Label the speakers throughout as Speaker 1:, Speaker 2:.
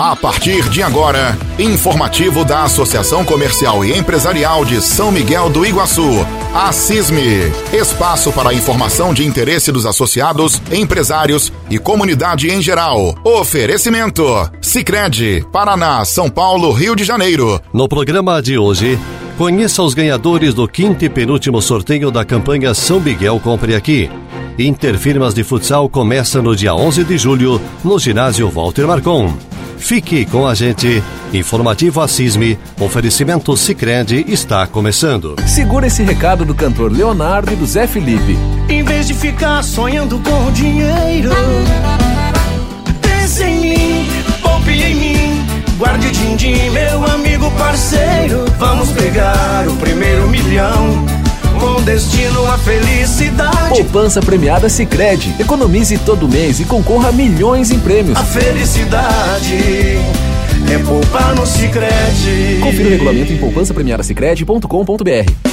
Speaker 1: A partir de agora, informativo da Associação Comercial e Empresarial de São Miguel do Iguaçu, a CISME. Espaço para informação de interesse dos associados, empresários e comunidade em geral. Oferecimento: Sicredi, Paraná, São Paulo, Rio de Janeiro.
Speaker 2: No programa de hoje, conheça os ganhadores do quinto e penúltimo sorteio da campanha São Miguel Compre Aqui. Interfirmas de Futsal começa no dia 11 de julho, no ginásio Walter Marcon. Fique com a gente. Informativo Assisme, oferecimento Sicredi está começando.
Speaker 3: Segura esse recado do cantor Leonardo e do Zé Felipe.
Speaker 4: Em vez de ficar sonhando com dinheiro, pense em mim, poupe em mim. Guarde din-din, meu amigo parceiro. Vamos pegar o primeiro milhão com destino à felicidade.
Speaker 3: Poupança premiada Sicredi. Economize todo mês e concorra a milhões em prêmios.
Speaker 4: A felicidade é poupar no Sicredi.
Speaker 3: Confira o regulamento em poupancapremiadasicredi.com.br.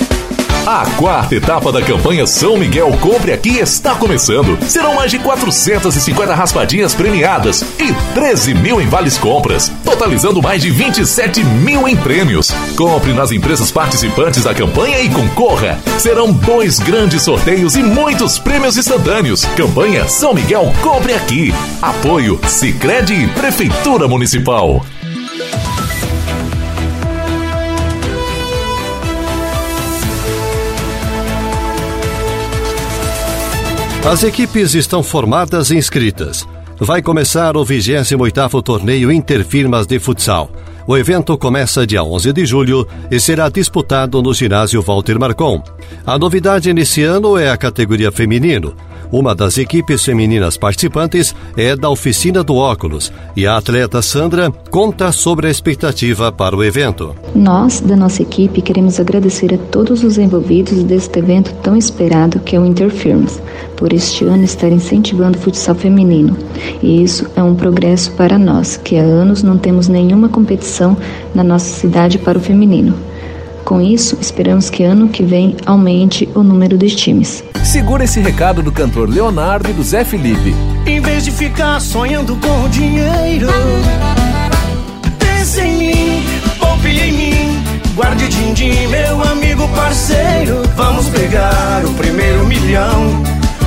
Speaker 5: A quarta etapa da campanha São Miguel Compre Aqui está começando. Serão mais de 450 raspadinhas premiadas e 13 mil em vales compras, totalizando mais de 27 mil em prêmios. Compre nas empresas participantes da campanha e concorra. Serão dois grandes sorteios e muitos prêmios instantâneos. Campanha São Miguel Compre Aqui. Apoio Sicredi Prefeitura Municipal.
Speaker 2: As equipes estão formadas e inscritas. Vai começar o 28º Torneio Interfirmas de Futsal. O evento começa dia 11 de julho e será disputado no ginásio Walter Marcon. A novidade nesse ano é a categoria feminino. Uma das equipes femininas participantes é da Oficina do Óculos e a atleta Sandra conta sobre a expectativa para o evento.
Speaker 6: Nós, da nossa equipe, queremos agradecer a todos os envolvidos deste evento tão esperado que é o Interfirmas, por este ano estar incentivando o futsal feminino. E isso é um progresso para nós, que há anos não temos nenhuma competição na nossa cidade para o feminino. Com isso, esperamos que ano que vem aumente o número dos times.
Speaker 3: Segura esse recado do cantor Leonardo e do Zé Felipe.
Speaker 4: Em vez de ficar sonhando com dinheiro, pense em mim, poupe em mim. Guarde din-din, meu amigo parceiro. Vamos pegar o primeiro milhão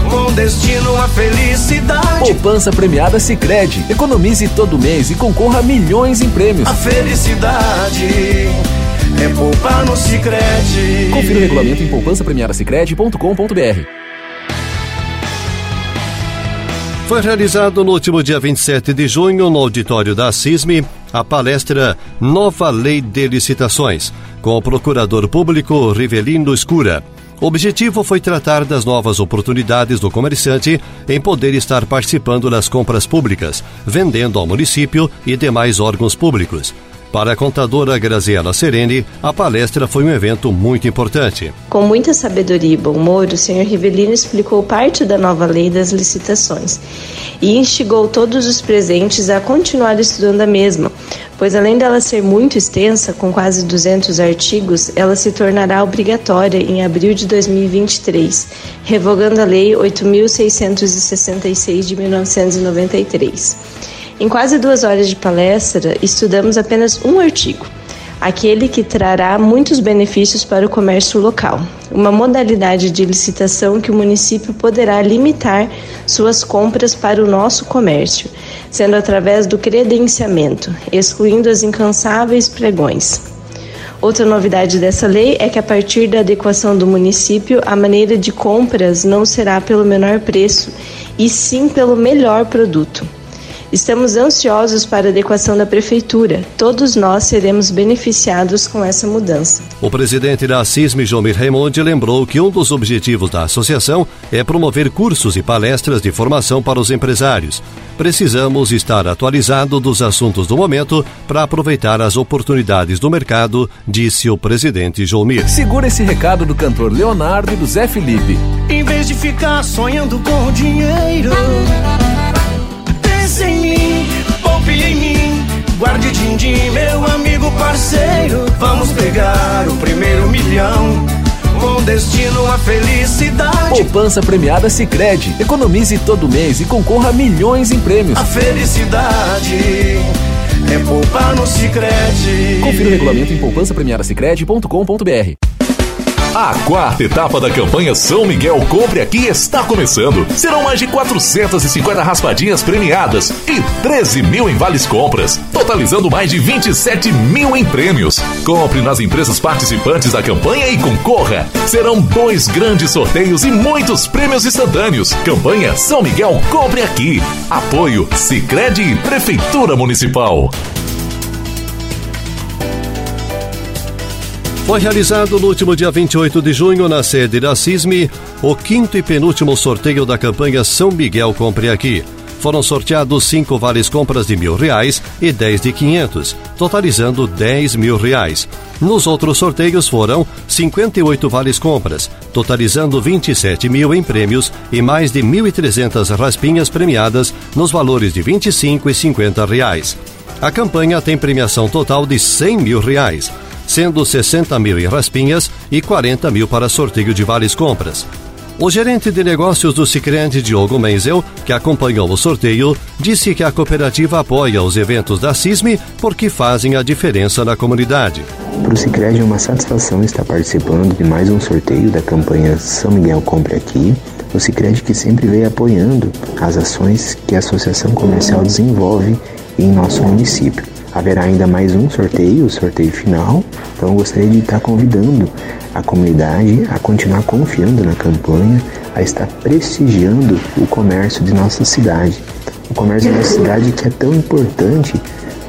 Speaker 4: com destino à felicidade.
Speaker 3: Poupança premiada Sicredi. Economize todo mês e concorra a milhões em prêmios.
Speaker 4: A felicidade é poupar no Sicredi.
Speaker 3: Confira o regulamento em poupancapremiadasicredi.com.br.
Speaker 2: Foi realizado no último dia 27 de junho, no auditório da CISME, a palestra Nova Lei de Licitações, com o procurador público Rivelino Escura. O objetivo foi tratar das novas oportunidades do comerciante em poder estar participando das compras públicas, vendendo ao município e demais órgãos públicos. Para a contadora Graziela Sereni, a palestra foi um evento muito importante.
Speaker 7: Com muita sabedoria e bom humor, o senhor Rivelino explicou parte da nova lei das licitações e instigou todos os presentes a continuar estudando a mesma, pois além dela ser muito extensa, com quase 200 artigos, ela se tornará obrigatória em abril de 2023, revogando a Lei 8.666 de 1993. Em quase duas horas de palestra, estudamos apenas um artigo, aquele que trará muitos benefícios para o comércio local, uma modalidade de licitação que o município poderá limitar suas compras para o nosso comércio, sendo através do credenciamento, excluindo as incansáveis pregões. Outra novidade dessa lei é que, a partir da adequação do município, a maneira de compras não será pelo menor preço, e sim pelo melhor produto. Estamos ansiosos para a adequação da Prefeitura. Todos nós seremos beneficiados com essa mudança.
Speaker 2: O presidente da CISM, Jomir Raimundi, lembrou que um dos objetivos da associação é promover cursos e palestras de formação para os empresários. Precisamos estar atualizado dos assuntos do momento para aproveitar as oportunidades do mercado, disse o presidente Jomir.
Speaker 3: Segura esse recado do cantor Leonardo e do Zé Felipe.
Speaker 4: Em vez de ficar sonhando com dinheiro pense em mim, poupe em mim. Guarde din-din, meu amigo parceiro. Vamos pegar o primeiro milhão. Com destino à felicidade.
Speaker 3: Poupança premiada Sicredi. Economize todo mês e concorra a milhões em prêmios.
Speaker 4: A felicidade é poupa no Sicredi.
Speaker 3: Confira o regulamento em poupança premiada
Speaker 5: a quarta etapa da campanha São Miguel Compre Aqui está começando. Serão mais de 450 raspadinhas premiadas e 13 mil em vales compras, totalizando mais de 27 mil em prêmios. Compre nas empresas participantes da campanha e concorra. Serão dois grandes sorteios e muitos prêmios instantâneos. Campanha São Miguel Compre Aqui. Apoio Sicredi Prefeitura Municipal.
Speaker 2: Foi realizado no último dia 28 de junho, na sede da CISME, o quinto e penúltimo sorteio da campanha São Miguel Compre Aqui. Foram sorteados cinco vales compras de mil reais e dez de quinhentos, totalizando dez mil reais. Nos outros sorteios foram 58 vales compras, totalizando 27 mil em prêmios e mais de 1.300 raspinhas premiadas nos valores de 25 e 50 reais. A campanha tem premiação total de 100 mil reais sendo 60 mil em raspinhas e 40 mil para sorteio de vales compras. O gerente de negócios do Sicredi, Diogo Menzel, que acompanhou o sorteio, disse que a cooperativa apoia os eventos da CISME porque fazem a diferença na comunidade.
Speaker 8: Para o Sicredi é uma satisfação estar participando de mais um sorteio da campanha São Miguel Compre Aqui. O Sicredi que sempre vem apoiando as ações que a Associação Comercial desenvolve em nosso município. Haverá ainda mais um sorteio, o sorteio final. Então gostaria de estar convidando a comunidade a continuar confiando na campanha, a estar prestigiando o comércio de nossa cidade. O comércio da nossa cidade que é tão importante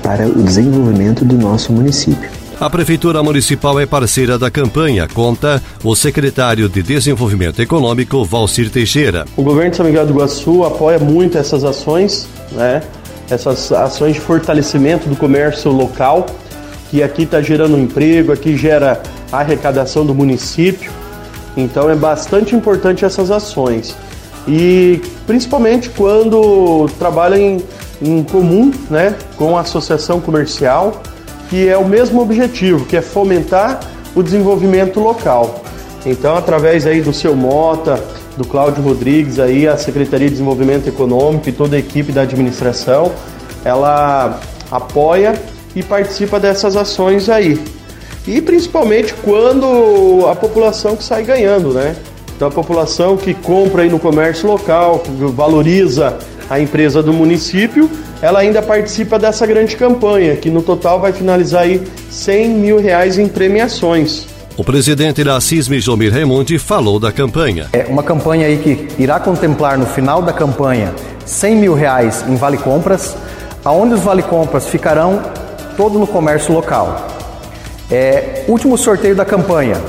Speaker 8: para o desenvolvimento do nosso município.
Speaker 2: A Prefeitura Municipal é parceira da campanha, conta o secretário de Desenvolvimento Econômico, Valcir Teixeira.
Speaker 9: O governo de São Miguel do Iguaçu apoia muito essas ações, né? Essas ações de fortalecimento do comércio local, que aqui está gerando emprego, aqui gera arrecadação do município. Então é bastante importante essas ações. E principalmente quando trabalha em, em comum né, com a associação comercial, que é o mesmo objetivo, que é fomentar o desenvolvimento local. Então, através aí do seu Mota, do Cláudio Rodrigues, aí, a Secretaria de Desenvolvimento Econômico e toda a equipe da administração, ela apoia e participa dessas ações aí. E principalmente quando a população que sai ganhando, né? Então a população que compra aí no comércio local, que valoriza a empresa do município, ela ainda participa dessa grande campanha, que no total vai finalizar aí 100 mil reais em premiações.
Speaker 2: O presidente da CISM, Jomir Raimundi, falou da campanha.
Speaker 10: É uma campanha aí que irá contemplar no final da campanha 100 mil reais em vale compras, aonde os vale compras ficarão todo no comércio local. É, último sorteio da campanha,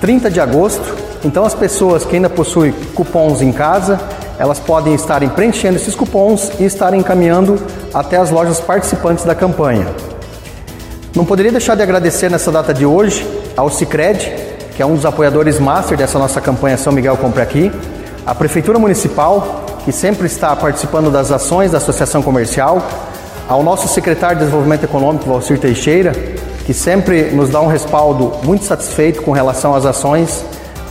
Speaker 10: 30 de agosto. Então as pessoas que ainda possuem cupons em casa, elas podem estarem preenchendo esses cupons e estarem encaminhando até as lojas participantes da campanha. Não poderia deixar de agradecer nessa data de hoje ao Cicred, que é um dos apoiadores master dessa nossa campanha São Miguel Compre Aqui, a Prefeitura Municipal, que sempre está participando das ações da Associação Comercial, ao nosso secretário de Desenvolvimento Econômico, Valcir Teixeira, que sempre nos dá um respaldo muito satisfeito com relação às ações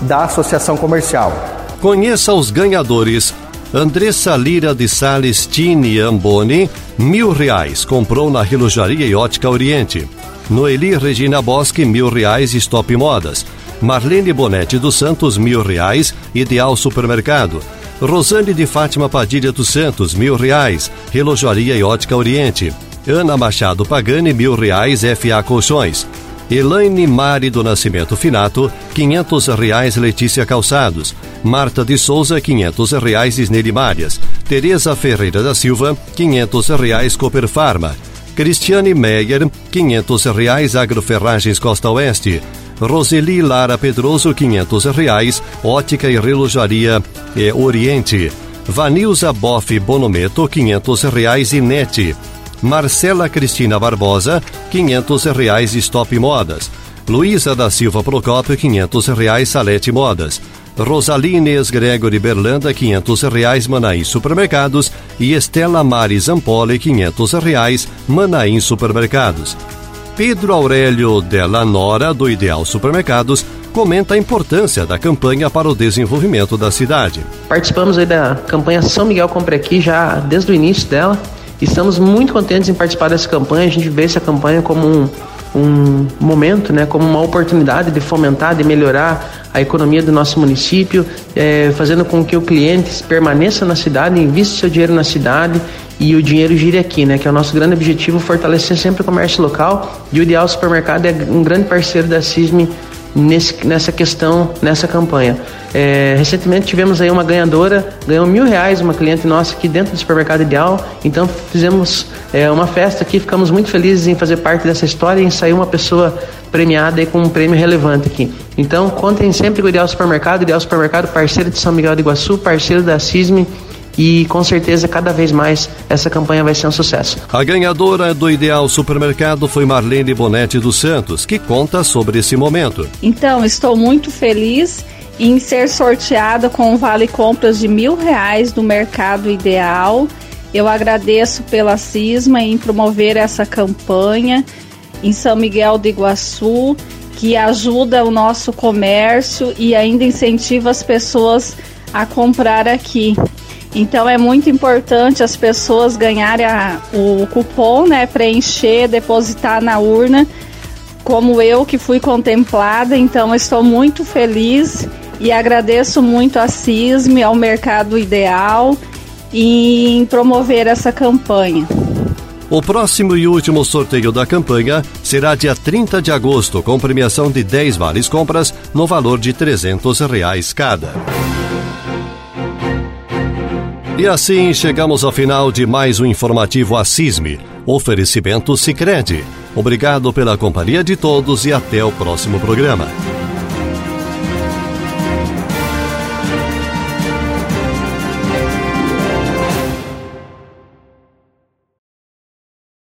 Speaker 10: da Associação Comercial.
Speaker 2: Conheça os ganhadores. Andressa Lira de Sales Tini Amboni, mil reais, comprou na Relojaria e Ótica Oriente. Noeli Regina Bosque, mil reais, Stop Modas. Marlene Bonetti dos Santos, mil reais, Ideal Supermercado. Rosane de Fátima Padilha dos Santos, mil reais, Relojaria e Ótica Oriente. Ana Machado Pagani, mil reais, FA Colchões. Elaine Mari do Nascimento Finato, quinhentos reais Letícia Calçados. Marta de Souza, quinhentos reais Isneli Marias. Tereza Ferreira da Silva, quinhentos reais Cooper Farma. Cristiane Meyer, quinhentos reais Agroferragens Costa Oeste. Roseli Lara Pedroso, quinhentos reais Ótica e Relojaria e Oriente. Vanilza Boff Bonometo, quinhentos reais Inete. Marcela Cristina Barbosa, quinhentos reais Stop Modas. Luísa da Silva Procópio, quinhentos reais Salete Modas. Rosalines Gregory Berlanda, quinhentos reais Manaim Supermercados e Estela Mari Zampoli, quinhentos reais Manaim Supermercados. Pedro Aurélio Della Nora, do Ideal Supermercados, comenta a importância da campanha para o desenvolvimento da cidade.
Speaker 11: Participamos da campanha São Miguel Compre Aqui já desde o início dela Estamos muito contentes em participar dessa campanha. A gente vê essa campanha como um, um momento, né, como uma oportunidade de fomentar, de melhorar a economia do nosso município, é, fazendo com que o cliente permaneça na cidade, invista seu dinheiro na cidade e o dinheiro gire aqui, né, que é o nosso grande objetivo, fortalecer sempre o comércio local. E o Ideal Supermercado é um grande parceiro da CISME nesse, nessa questão, nessa campanha. É, recentemente tivemos aí uma ganhadora, ganhou mil reais, uma cliente nossa aqui dentro do supermercado Ideal. Então fizemos é, uma festa aqui, ficamos muito felizes em fazer parte dessa história e em sair uma pessoa premiada e com um prêmio relevante aqui. Então contem sempre com o Ideal Supermercado, Ideal Supermercado, parceiro de São Miguel do Iguaçu, parceiro da CISME e com certeza cada vez mais essa campanha vai ser um sucesso.
Speaker 2: A ganhadora do Ideal Supermercado foi Marlene Bonetti dos Santos, que conta sobre esse momento.
Speaker 12: Então, estou muito feliz em ser sorteada com um vale compras de mil reais do Mercado Ideal. Eu agradeço pela Cisma em promover essa campanha em São Miguel do Iguaçu, que ajuda o nosso comércio e ainda incentiva as pessoas a comprar aqui. Então é muito importante as pessoas ganharem a, o cupom, né, preencher, depositar na urna, como eu que fui contemplada. Então estou muito feliz e agradeço muito a CISM, ao Mercado Ideal em promover essa campanha.
Speaker 2: O próximo e último sorteio da campanha será dia 30 de agosto, com premiação de 10 vales compras no valor de 300 reais cada. E assim chegamos ao final de mais um informativo Assisme. Oferecimento Sicredi. Obrigado pela companhia de todos e até o próximo programa.